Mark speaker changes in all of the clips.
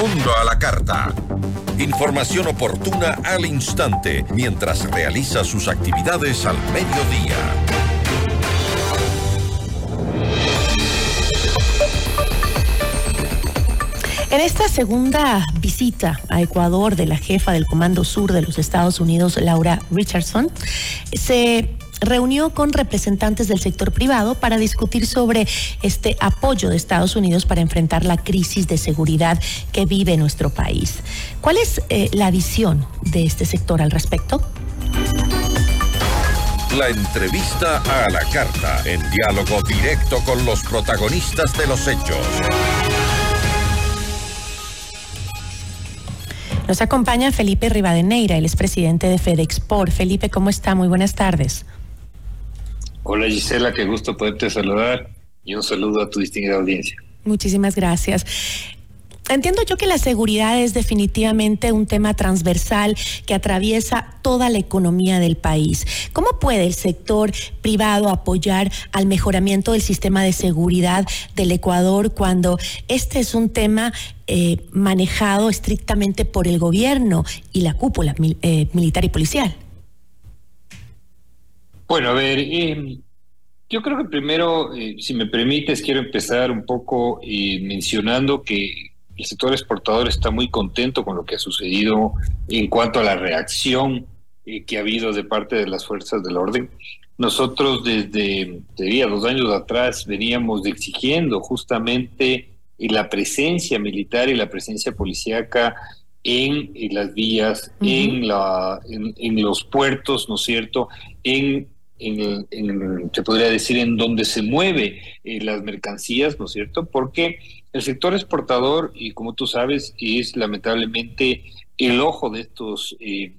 Speaker 1: Mundo a la Carta. Información oportuna al instante mientras realiza sus actividades al mediodía.
Speaker 2: En esta segunda visita a Ecuador de la jefa del Comando Sur de los Estados Unidos, Laura Richardson, se reunió con representantes del sector privado para discutir sobre este apoyo de Estados Unidos para enfrentar la crisis de seguridad que vive nuestro país. ¿Cuál es eh, la visión de este sector al respecto?
Speaker 1: La entrevista a la carta, en diálogo directo con los protagonistas de los hechos.
Speaker 2: Nos acompaña Felipe Rivadeneira, el expresidente de FedExport. Felipe, ¿cómo está? Muy buenas tardes.
Speaker 3: Hola Gisela, qué gusto poderte saludar y un saludo a tu distinguida audiencia.
Speaker 2: Muchísimas gracias. Entiendo yo que la seguridad es definitivamente un tema transversal que atraviesa toda la economía del país. ¿Cómo puede el sector privado apoyar al mejoramiento del sistema de seguridad del Ecuador cuando este es un tema eh, manejado estrictamente por el gobierno y la cúpula eh, militar y policial?
Speaker 3: Bueno, a ver, eh, yo creo que primero, eh, si me permites, quiero empezar un poco eh, mencionando que el sector exportador está muy contento con lo que ha sucedido en cuanto a la reacción que ha habido de parte de las fuerzas del orden. Nosotros desde, diría, dos años atrás veníamos exigiendo justamente la presencia militar y la presencia policíaca en, las vías, en, la, en, los puertos, ¿no es cierto?, en en, se podría decir, en donde se mueve eh, las mercancías, ¿no es cierto? Porque el sector exportador, y como tú sabes, es lamentablemente el ojo de estos eh,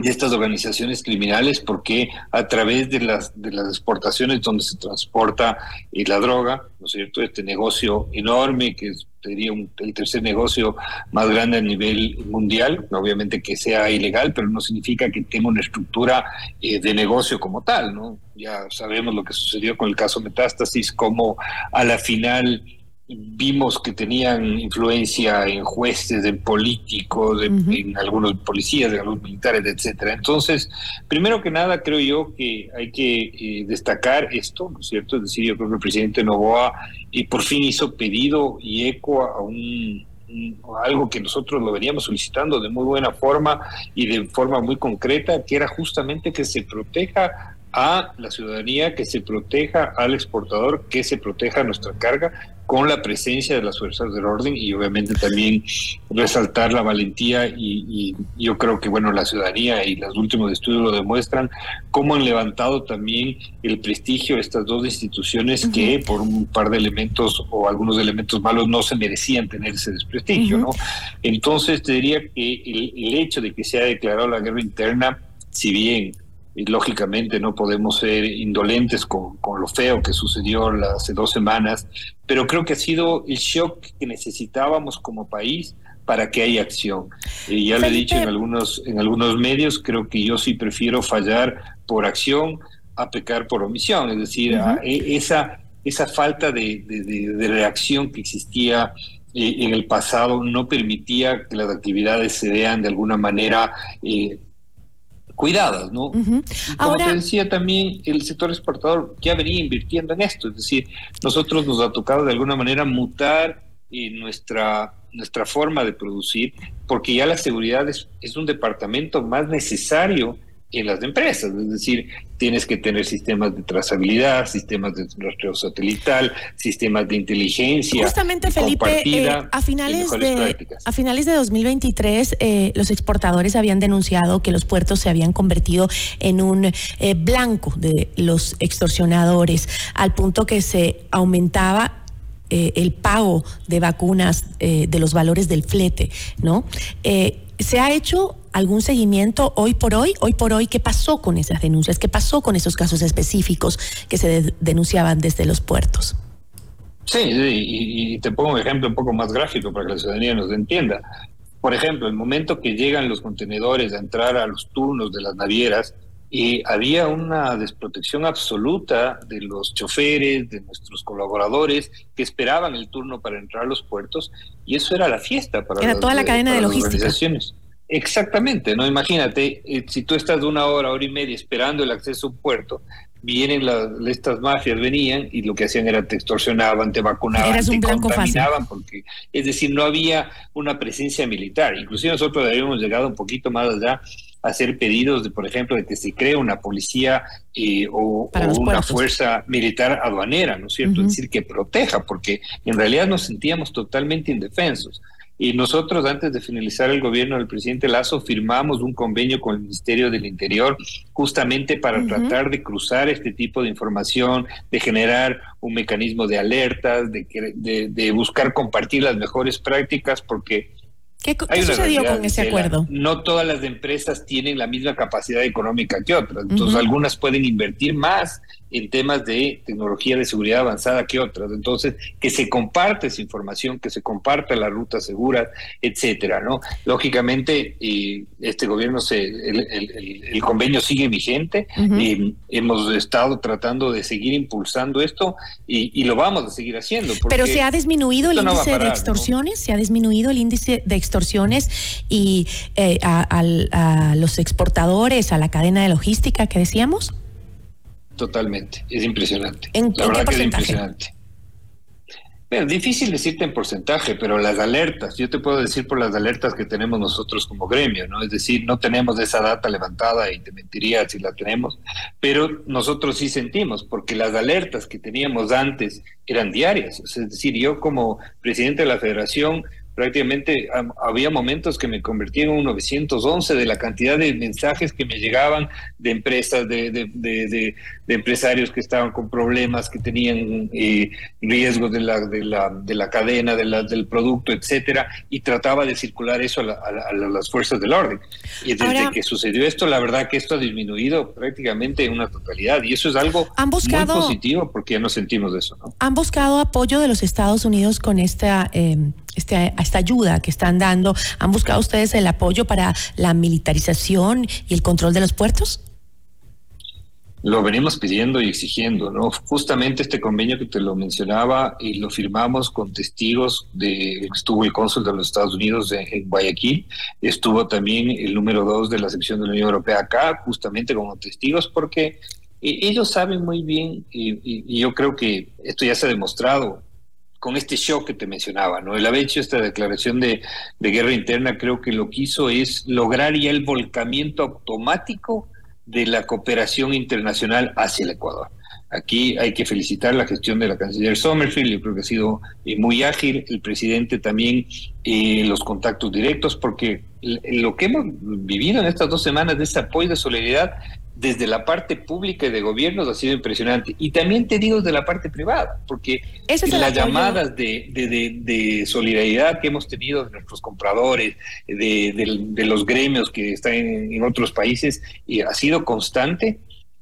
Speaker 3: de estas organizaciones criminales porque a través de las de las exportaciones donde se transporta eh, la droga, ¿no es cierto? Este negocio enorme que sería el tercer negocio más grande a nivel mundial, obviamente que sea ilegal, pero no significa que tenga una estructura eh, de negocio como tal, ¿no? Ya sabemos lo que sucedió con el caso Metástasis, como a la final vimos que tenían influencia en jueces, en políticos, en, algunos policías, en algunos militares, etcétera. Entonces, primero que nada, creo yo que hay que eh, destacar esto, ¿no es cierto? Es decir, yo creo que el presidente Novoa y por fin hizo pedido y eco a un algo que nosotros lo veníamos solicitando de muy buena forma y de forma muy concreta, que era justamente que se proteja a la ciudadanía, que se proteja al exportador, que se proteja nuestra carga con la presencia de las fuerzas del orden y obviamente también resaltar la valentía y, yo creo que bueno la ciudadanía y los últimos estudios lo demuestran cómo han levantado también el prestigio de estas dos instituciones que por un par de elementos o algunos elementos malos no se merecían tener ese desprestigio, ¿no? Entonces te diría que el, el hecho de que se haya declarado la guerra interna, si bien y lógicamente no podemos ser indolentes con, con, lo feo que sucedió hace dos semanas, pero creo que ha sido el shock que necesitábamos como país para que haya acción. Y ya lo he dicho en algunos, en algunos medios, creo que yo sí prefiero fallar por acción a pecar por omisión, es decir, e, esa, esa falta de, de, reacción que existía eh, en el pasado no permitía que las actividades se vean de alguna manera eh, cuidadas, ¿no? Como te decía también, el sector exportador ya venía invirtiendo en esto, es decir, nosotros nos ha tocado de alguna manera mutar eh, nuestra nuestra forma de producir, porque ya la seguridad es, es un departamento más necesario en las empresas, es decir, tienes que tener sistemas de trazabilidad, sistemas de rastreo satelital, sistemas de inteligencia.
Speaker 2: Justamente, Felipe, eh, a, finales de, a finales de 2023, eh, los exportadores habían denunciado que los puertos se habían convertido en un eh, blanco de los extorsionadores, al punto que se aumentaba el pago de vacunas de los valores del flete, ¿no? ¿Se ha hecho algún seguimiento hoy por hoy? Hoy por hoy, ¿qué pasó con esas denuncias? ¿Qué pasó con esos casos específicos que se denunciaban desde los puertos?
Speaker 3: Sí, y, te pongo un ejemplo un poco más gráfico para que la ciudadanía nos entienda. Por ejemplo, el momento que llegan los contenedores a entrar a los turnos de las navieras, y había una desprotección absoluta de los choferes, de nuestros colaboradores que esperaban el turno para entrar a los puertos y eso era la fiesta para
Speaker 2: era toda la cadena de logística.
Speaker 3: Exactamente, ¿no? Imagínate, eh, si tú estás de una hora, hora y media esperando el acceso a un puerto, vienen las, estas mafias, venían y lo que hacían era te extorsionaban, te vacunaban, te contaminaban, porque, es decir, no había una presencia militar. Inclusive nosotros habíamos llegado un poquito más allá hacer pedidos de, por ejemplo, de que se cree una policía eh, o, una fuerza militar aduanera, ¿no es cierto? Es decir, que proteja, porque en realidad nos sentíamos totalmente indefensos. Y nosotros, antes de finalizar el gobierno del presidente Lazo, firmamos un convenio con el Ministerio del Interior justamente para tratar de cruzar este tipo de información, de generar un mecanismo de alertas, de, de, de buscar compartir las mejores prácticas, porque
Speaker 2: ¿Qué, sucedió con ese acuerdo?
Speaker 3: no todas las empresas tienen la misma capacidad económica que otras. Entonces, algunas pueden invertir más en temas de tecnología de seguridad avanzada que otras. Entonces, que se comparte esa información, que se comparta la ruta segura, etcétera, ¿no? Lógicamente, este gobierno, se, el, convenio sigue vigente. y hemos estado tratando de seguir impulsando esto y, lo vamos a seguir haciendo.
Speaker 2: Pero se ha disminuido el índice de extorsiones, se ha disminuido el índice de extorsiones y eh, a los exportadores, a la cadena de logística que decíamos.
Speaker 3: Totalmente, es impresionante. la verdad que es impresionante. Bueno, difícil decirte en porcentaje, pero las alertas, yo te puedo decir por las alertas que tenemos nosotros como gremio, ¿no? Es decir, no tenemos esa data levantada y te mentiría si la tenemos, pero nosotros sí sentimos, porque las alertas que teníamos antes eran diarias. Es decir, yo como presidente de la federación prácticamente había momentos que me convertí en un 911 de la cantidad de mensajes que me llegaban de empresas, de, de, de, empresarios que estaban con problemas, que tenían eh, riesgos de la, de, la, de la cadena, de la, del producto, etcétera, y trataba de circular eso a, las fuerzas del orden. Y desde que sucedió esto, la verdad que esto ha disminuido prácticamente en una totalidad, y eso es algo muy positivo porque ya no sentimos eso. ¿no?
Speaker 2: ¿Han buscado apoyo de los Estados Unidos con esta... Eh, este, esta ayuda que están dando? ¿Han buscado ustedes el apoyo para la militarización y el control de los puertos?
Speaker 3: Lo venimos pidiendo y exigiendo, ¿no? Justamente este convenio que te lo mencionaba y lo firmamos con testigos de, estuvo el cónsul de los Estados Unidos en, Guayaquil, estuvo también el número dos de la sección de la Unión Europea acá, justamente como testigos, porque eh, ellos saben muy bien, y yo creo que esto ya se ha demostrado, con este shock que te mencionaba, ¿no? El haber hecho esta declaración de, guerra interna creo que lo que hizo es lograr ya el volcamiento automático de la cooperación internacional hacia el Ecuador. Aquí hay que felicitar la gestión de la canciller Sommerfield, yo creo que ha sido eh, muy ágil, el presidente también, eh, los contactos directos, porque lo que hemos vivido en estas dos semanas de ese apoyo de solidaridad desde la parte pública y de gobiernos ha sido impresionante. Y también te digo de la parte privada, porque las llamadas de, de, solidaridad que hemos tenido de nuestros compradores, de, los gremios que están en, en otros países, y ha sido constante.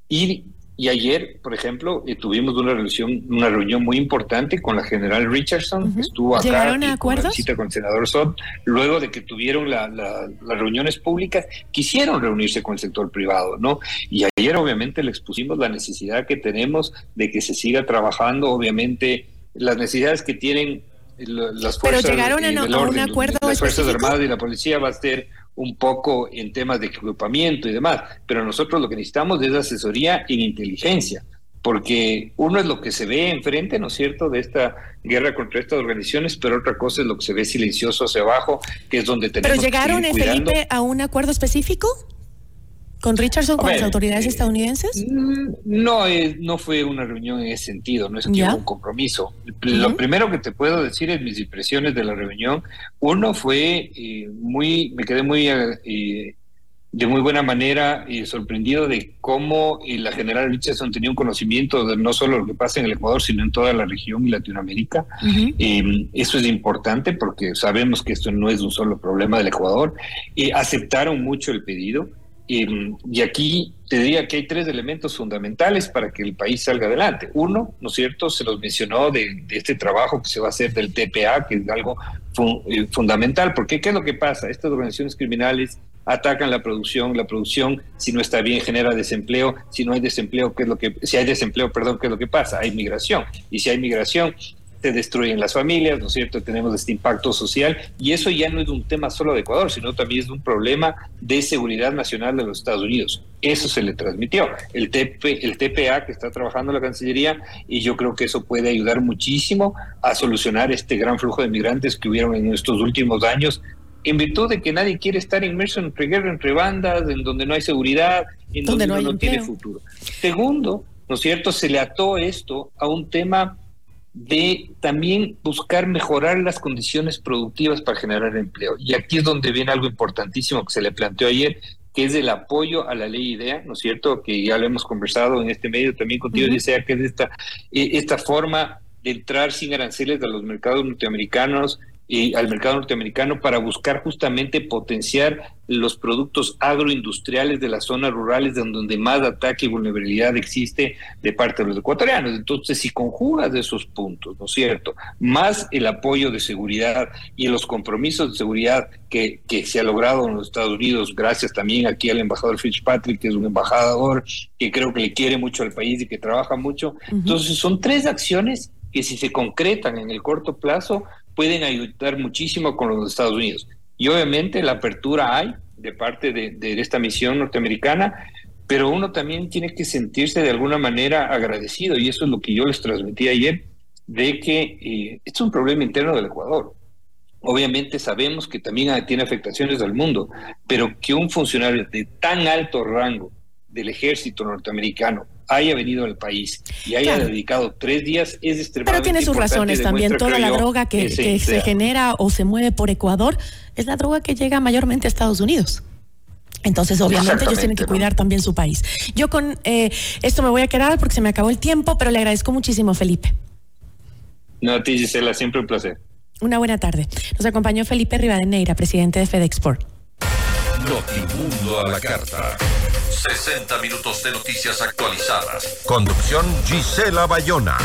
Speaker 3: Y y ayer, por ejemplo, eh, tuvimos una reunión, una reunión muy importante con la general Richardson, que estuvo acá
Speaker 2: ¿Llegaron a con
Speaker 3: con el senador Sot, luego de que tuvieron las reuniones públicas, quisieron reunirse con el sector privado, ¿no? Y ayer obviamente le expusimos la necesidad que tenemos de que se siga trabajando, obviamente las necesidades que tienen las fuerzas
Speaker 2: Pero llegaron a, un acuerdo
Speaker 3: las fuerzas armadas y la policía va a ser un poco en temas de equipamiento y demás, pero nosotros lo que necesitamos es asesoría en inteligencia, porque uno es lo que se ve enfrente, ¿no es cierto?, de esta guerra contra estas organizaciones, pero otra cosa es lo que se ve silencioso hacia abajo, que es donde tenemos
Speaker 2: ¿Pero llegaron, que Felipe, a un acuerdo específico? ¿Con Richardson, con las autoridades eh, estadounidenses?
Speaker 3: Mm, no, eh, no fue una reunión en ese sentido, no es que hubo un compromiso. Lo primero que te puedo decir es mis impresiones de la reunión. Uno fue eh, muy, me quedé muy de muy buena manera sorprendido de cómo la general Richardson tenía un conocimiento de no solo lo que pasa en el Ecuador, sino en toda la región y Latinoamérica. eso es importante porque sabemos que esto no es un solo problema del Ecuador. aceptaron mucho el pedido. Y, aquí te diría que hay tres elementos fundamentales para que el país salga adelante. Uno, ¿no es cierto? Se los mencionó de, este trabajo que se va a hacer del TPA, que es algo eh, fundamental, porque ¿qué es lo que pasa? Estas organizaciones criminales atacan la producción, la producción si no está bien genera desempleo, si no hay desempleo, ¿qué es lo que, si hay desempleo, perdón, ¿qué es lo que pasa? Hay migración, y si hay migración, se destruyen las familias, ¿no es cierto? Tenemos este impacto social y eso ya no es un tema solo de Ecuador, sino también es un problema de seguridad nacional de los Estados Unidos. Eso se le transmitió. El, TP, el TPA que está trabajando la Cancillería y yo creo que eso puede ayudar muchísimo a solucionar este gran flujo de migrantes que hubieron en estos últimos años en virtud de que nadie quiere estar inmerso entre guerra, entre bandas, en donde no hay seguridad, en donde, no, no tiene futuro. Segundo, ¿no es cierto? Se le ató esto a un tema de también buscar mejorar las condiciones productivas para generar empleo. Y aquí es donde viene algo importantísimo que se le planteó ayer, que es el apoyo a la ley IDEA, ¿no es cierto? Que ya lo hemos conversado en este medio también contigo, uh que es esta, e, esta forma de entrar sin aranceles a los mercados norteamericanos, y al mercado norteamericano para buscar justamente potenciar los productos agroindustriales de las zonas rurales donde más ataque y vulnerabilidad existe de parte de los ecuatorianos. Entonces, si conjugas esos puntos, ¿no es cierto? Más el apoyo de seguridad y los compromisos de seguridad que, que se ha logrado en los Estados Unidos, gracias también aquí al embajador Fitzpatrick, que es un embajador que creo que le quiere mucho al país y que trabaja mucho. Entonces, son tres acciones que si se concretan en el corto plazo, pueden ayudar muchísimo con los Estados Unidos. Y obviamente la apertura hay de parte de, esta misión norteamericana, pero uno también tiene que sentirse de alguna manera agradecido, y eso es lo que yo les transmití ayer, de que eh, es un problema interno del Ecuador. Obviamente sabemos que también tiene afectaciones al mundo, pero que un funcionario de tan alto rango del ejército norteamericano haya venido al país y haya dedicado tres días es extremadamente
Speaker 2: Pero tiene sus razones también. Toda la droga que, se genera o se mueve por Ecuador es la droga que llega mayormente a Estados Unidos. Entonces, obviamente, ellos tienen que cuidar también su país. Yo con eh, esto me voy a quedar porque se me acabó el tiempo, pero le agradezco muchísimo, Felipe.
Speaker 3: No, a ti, Gisela, siempre un placer.
Speaker 2: Una buena tarde. Nos acompañó Felipe Rivadeneira, presidente de FedExport.
Speaker 1: Notimundo a la carta. 60 minutos de noticias actualizadas. Conducción Gisela Bayona.